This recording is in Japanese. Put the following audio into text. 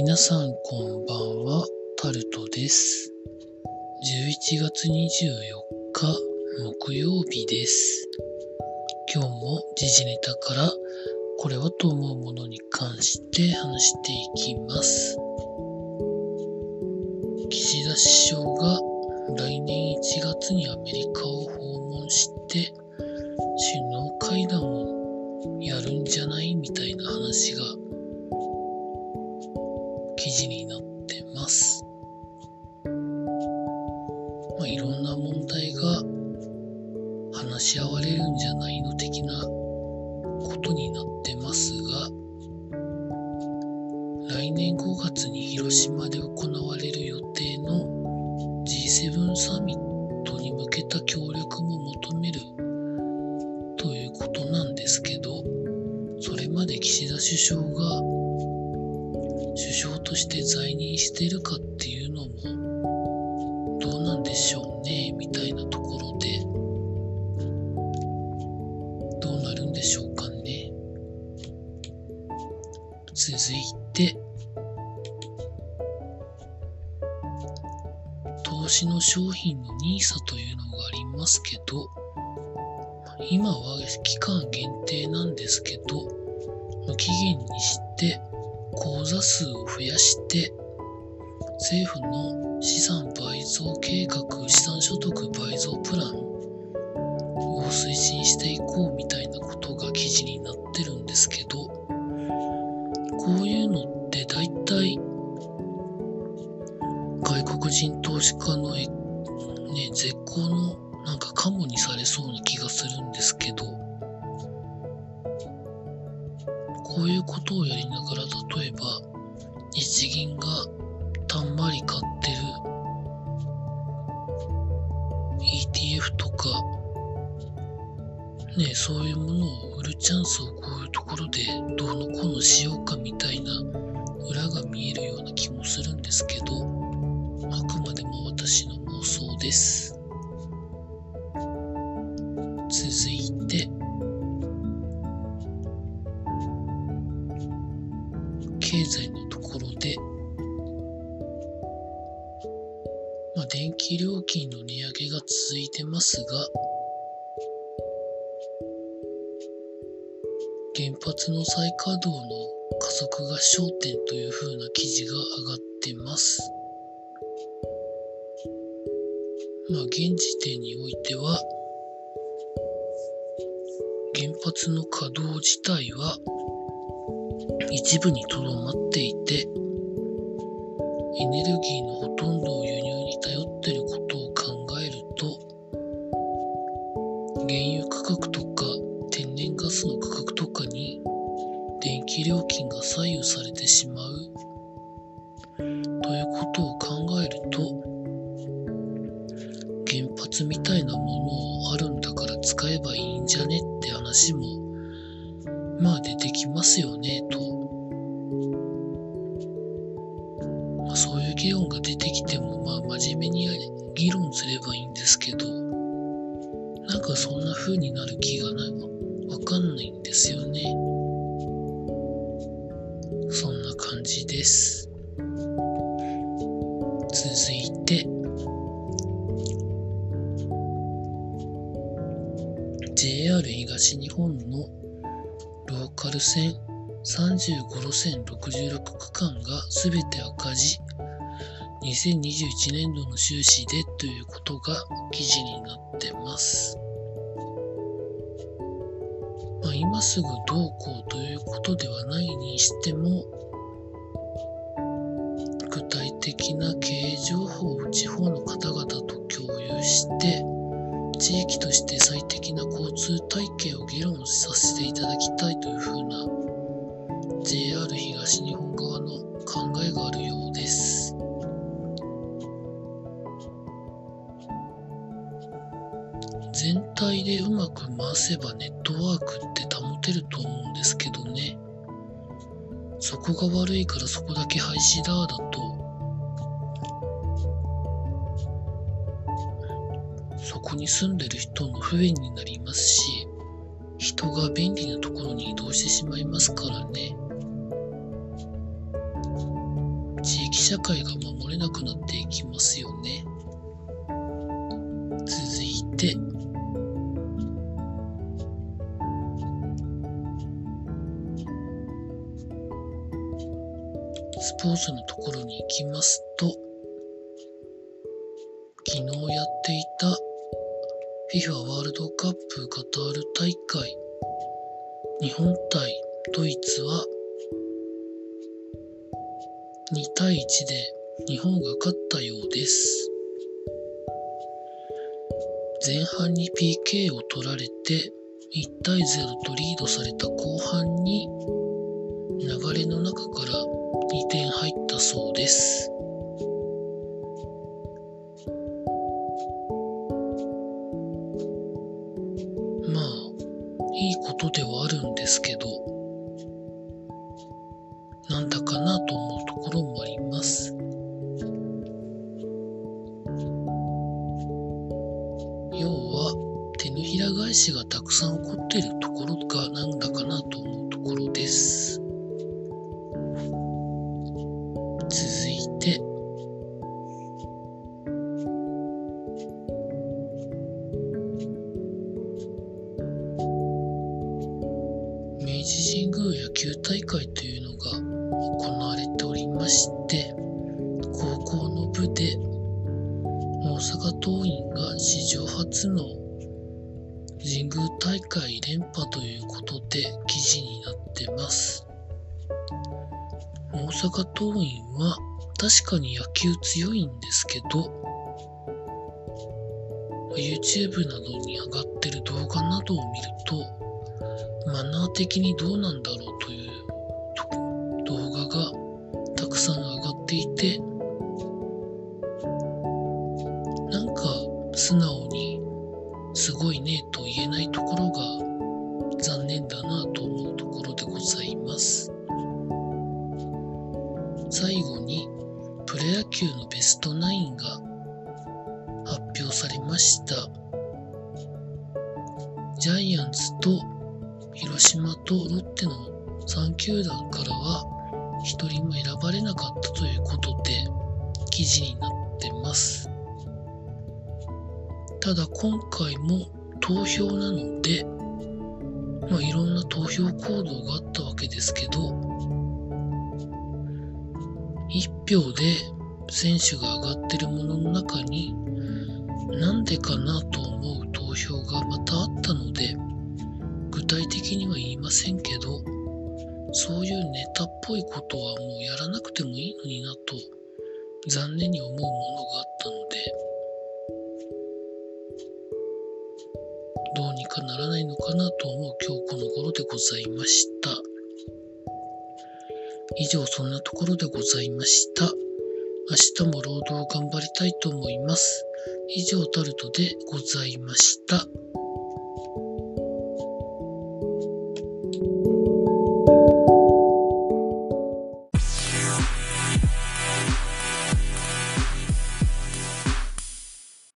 皆さんこんばんは、タルトです。11月24日木曜日です。今日も時事ネタからこれはと思うものに関して話していきます。岸田首相が来年1月にアメリカを訪問して首脳会談をやるんじゃないみたいな話が岸田首相が首相として在任しているかっていうのもどうなんでしょうねみたいなところでどうなるんでしょうかね。続いて投資の商品の NISA というのがありますけど今は期間限定なんですけど無期限にして口座数を増やして政府の資産倍増計画資産所得倍増プランを推進していこうみたいなことが記事になってるんですけどこういうのって大体外国人投資家のね絶好のなんかカモにされそうな気がするんですけどこういうことをやりながら例えば日銀がたんまり買ってる ETF とかねそういうものを売るチャンスをこういうところでどうのこうのしようかみたいな裏が見えるような気もするんですけどあくまでも私の妄想です。まあ、電気料金の値上げが続いてますが、原発の再稼働の加速が焦点という風な記事が上がってます。まあ、現時点においては、原発の稼働自体は一部にとどまっていて、エネルギーのほとんどを輸入に頼って原油価格とか天然ガスの価格とかに電気料金が左右されてしまうということを考えると、原発みたいなものをあるんだから使えばいいんじゃねって話もまあ出てきますよねと。まあ、そういう議論が出てきてもまあ真面目に議論すればいいんですけど、風になる気がないわかんないんですよね。そんな感じです。続いて、JR 東日本のローカル線35路線66区間が全て赤字2021年度の収支でということが記事になってます。今すぐどうこうということではないにしても具体的な経営情報を地方の方々と共有して地域として最適な交通体系を議論させていただきたいというふうな JR 東日本側の考えがあるようです。全体でうまく回せばネッワークって保てると思うんですけどね。そこが悪いからそこだけ廃止だだとそこに住んでる人の不便になりますし、人が便利なところに移動してしまいますからね地域。社会が守れなくなっていきますよね。続いて、ポーツのところに行きますと、昨日やっていた FIFA ワールドカップカタール大会日本対ドイツは2対1で日本が勝ったようです。前半に PK を取られて1対0とリードされた後半に流れの中から2点入ったそうです。まあ、いいことではあるんですけど、なんだかなと思うところもあります。要は、手のひら返しがたくさん起こっているところがなんだかなと思うところです。神宮野球大会というのが行われておりまして高校の部で大阪桐蔭が史上初の神宮大会連覇ということで記事になってます。大阪桐蔭は確かに野球強いんですけど YouTube などに上がってる動画などを見ると的にどうなんだろうという動画がたくさん上がっていてなんか素直にすごいねと言えないところが残念だなと思うところでございます。最後にプロ野球のベストナインが発表されました。ジャイアンツと広島とロッテの3球団からは1人も選ばれなかったということで記事になってます。ただ今回も投票なので、まあ、いろんな投票行動があったわけですけど、1票で選手が上がってるものの中になんでかなと思う投票がまたあったので、具体的には言いませんけど、そういうネタっぽいことはもうやらなくてもいいのになと、残念に思うものがあったので、どうにかならないのかなと思う今日この頃でございました。以上そんなところでございました。明日も労働頑張りたいと思います。以上タルトでございました。